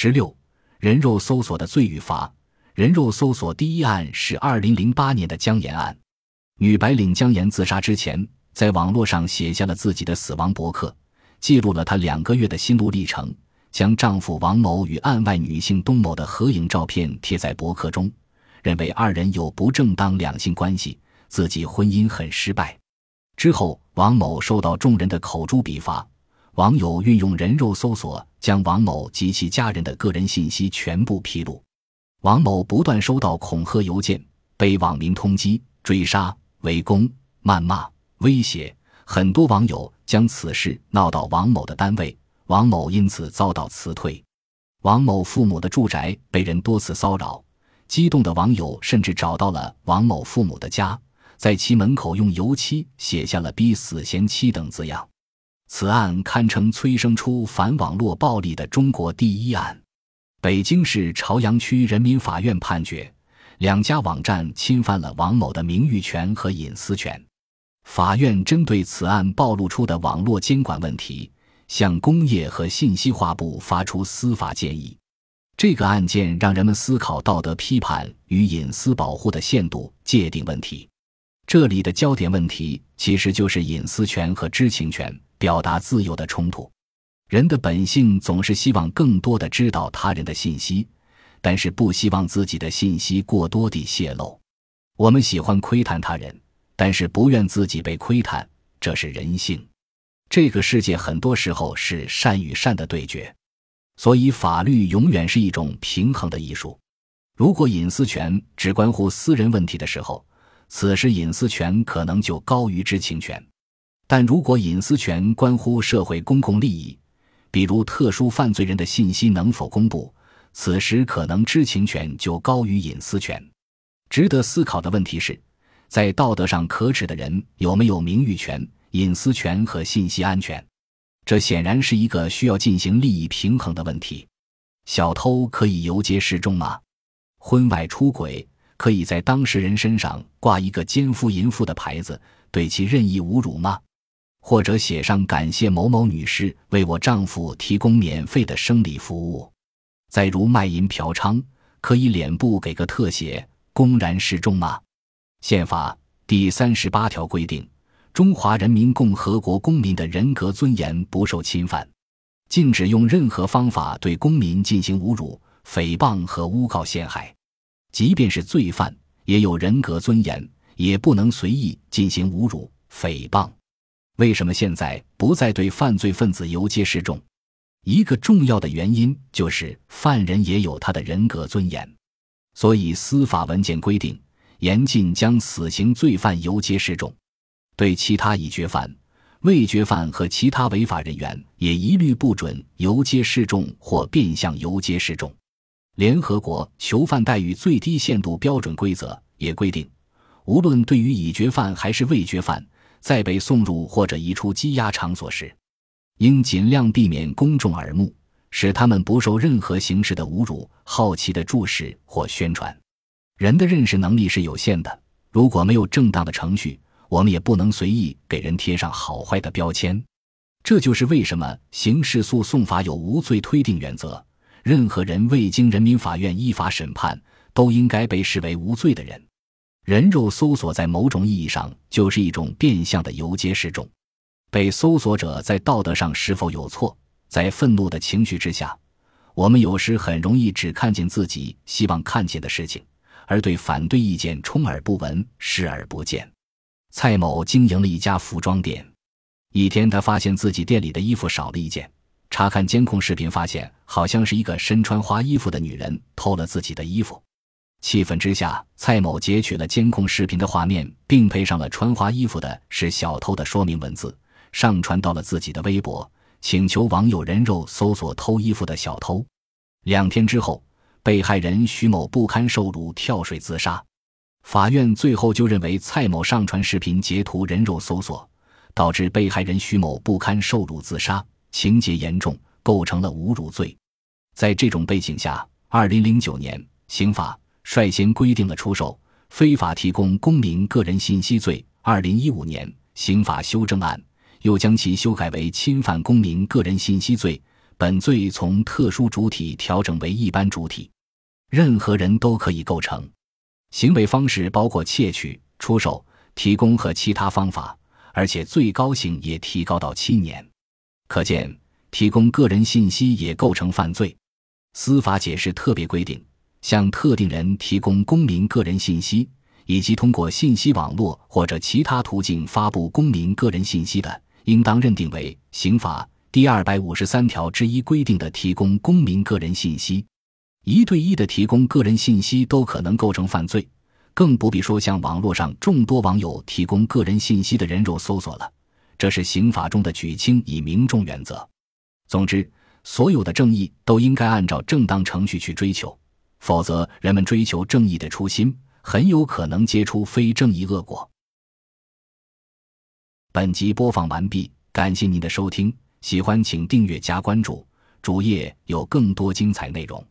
十六，人肉搜索的罪与罚。人肉搜索第一案是二零零八年的姜岩案。女白领姜岩自杀之前，在网络上写下了自己的死亡博客，记录了她两个月的心路历程，将丈夫王某与案外女性东某的合影照片贴在博客中，认为二人有不正当两性关系，自己婚姻很失败。之后，王某受到众人的口诛笔伐，网友运用人肉搜索将王某及其家人的个人信息全部披露。王某不断收到恐吓邮件，被网民通缉、追杀、围攻、谩骂、威胁。很多网友将此事闹到王某的单位，王某因此遭到辞退。王某父母的住宅被人多次骚扰，激动的网友甚至找到了王某父母的家，在其门口用油漆写下了“逼死贤妻”等字样。此案堪称催生出反网络暴力的中国第一案。北京市朝阳区人民法院判决，两家网站侵犯了王某的名誉权和隐私权。法院针对此案暴露出的网络监管问题，向工业和信息化部发出司法建议。这个案件让人们思考道德批判与隐私保护的限度界定问题。这里的焦点问题其实就是隐私权和知情权、表达自由的冲突。人的本性总是希望更多的知道他人的信息，但是不希望自己的信息过多地泄露。我们喜欢窥探他人，但是不愿自己被窥探，这是人性。这个世界很多时候是善与善的对决，所以法律永远是一种平衡的艺术。如果隐私权只关乎私人问题的时候，此时隐私权可能就高于知情权；但如果隐私权关乎社会公共利益，比如特殊犯罪人的信息能否公布，此时可能知情权就高于隐私权。值得思考的问题是，在道德上可耻的人有没有名誉权、隐私权和信息安全？这显然是一个需要进行利益平衡的问题。小偷可以游街示众吗？婚外出轨可以在当事人身上挂一个奸夫淫妇的牌子，对其任意侮辱吗？或者写上感谢某某女士为我丈夫提供免费的生理服务。再如卖淫嫖娼，可以脸部给个特写，公然示众吗？宪法第三十八条规定，中华人民共和国公民的人格尊严不受侵犯，禁止用任何方法对公民进行侮辱、诽谤和诬告陷害。即便是罪犯，也有人格尊严，也不能随意进行侮辱、诽谤。为什么现在不再对犯罪分子游街示众？一个重要的原因就是犯人也有他的人格尊严，所以司法文件规定，严禁将死刑罪犯游街示众，对其他已决犯、未决犯和其他违法人员也一律不准游街示众或变相游街示众。联合国囚犯待遇最低限度标准规则也规定，无论对于已决犯还是未决犯。在被送入或者移出羁押场所时，应尽量避免公众耳目，使他们不受任何形式的侮辱、好奇的注视或宣传。人的认识能力是有限的，如果没有正当的程序，我们也不能随意给人贴上好坏的标签。这就是为什么刑事诉讼法有无罪推定原则，任何人未经人民法院依法审判，都应该被视为无罪的人。人肉搜索在某种意义上就是一种变相的游街示众，被搜索者在道德上是否有错？在愤怒的情绪之下，我们有时很容易只看见自己希望看见的事情，而对反对意见充耳不闻、视而不见。蔡某经营了一家服装店，一天他发现自己店里的衣服少了一件，查看监控视频发现，好像是一个身穿花衣服的女人偷了自己的衣服。气愤之下，蔡某截取了监控视频的画面，并配上了穿花衣服的是小偷的说明文字，上传到了自己的微博，请求网友人肉搜索偷衣服的小偷。两天之后，被害人徐某不堪受辱跳水自杀。法院最后就认为蔡某上传视频截图人肉搜索，导致被害人徐某不堪受辱自杀，情节严重，构成了侮辱罪。在这种背景下，二零零九年刑法。率先规定了出售、非法提供公民个人信息罪。二零一五年刑法修正案又将其修改为侵犯公民个人信息罪，本罪从特殊主体调整为一般主体，任何人都可以构成。行为方式包括窃取、出售、提供和其他方法，而且最高刑也提高到七年。可见，提供个人信息也构成犯罪。司法解释特别规定，向特定人提供公民个人信息，以及通过信息网络或者其他途径发布公民个人信息的，应当认定为刑法第二百五十三条之一规定的提供公民个人信息。一对一的提供个人信息都可能构成犯罪，更不必说向网络上众多网友提供个人信息的人肉搜索了。这是刑法中的举轻以明重原则。总之，所有的正义都应该按照正当程序去追求，否则人们追求正义的初心很有可能结出非正义恶果。本集播放完毕，感谢您的收听，喜欢请订阅加关注，主页有更多精彩内容。